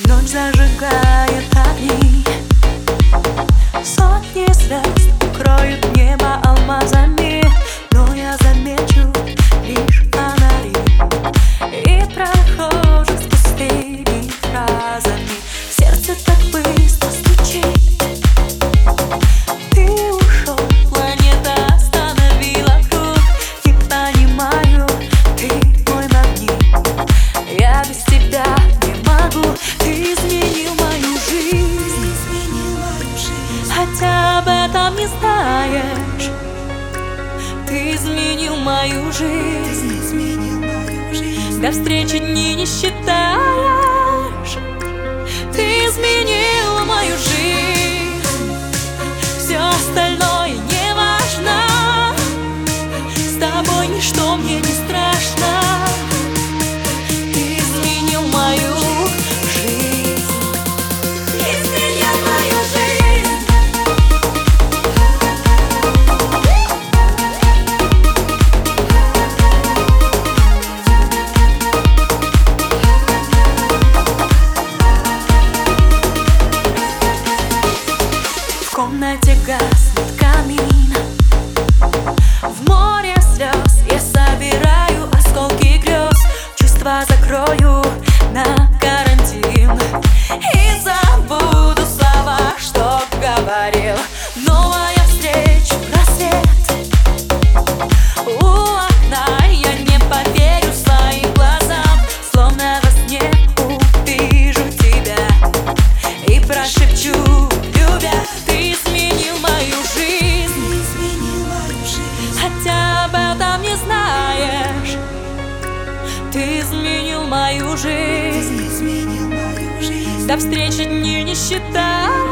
Ночь зажигает огни. Сотни звезд укроют небо алмазами. жизнь. До встречи дни не считаешь. Ты изменил мою жизнь. гаснет камин В море слез я собираю осколки грез Чувства закрою. мою жизнь. Изменил мою жизнь. До встречи дни не считаю.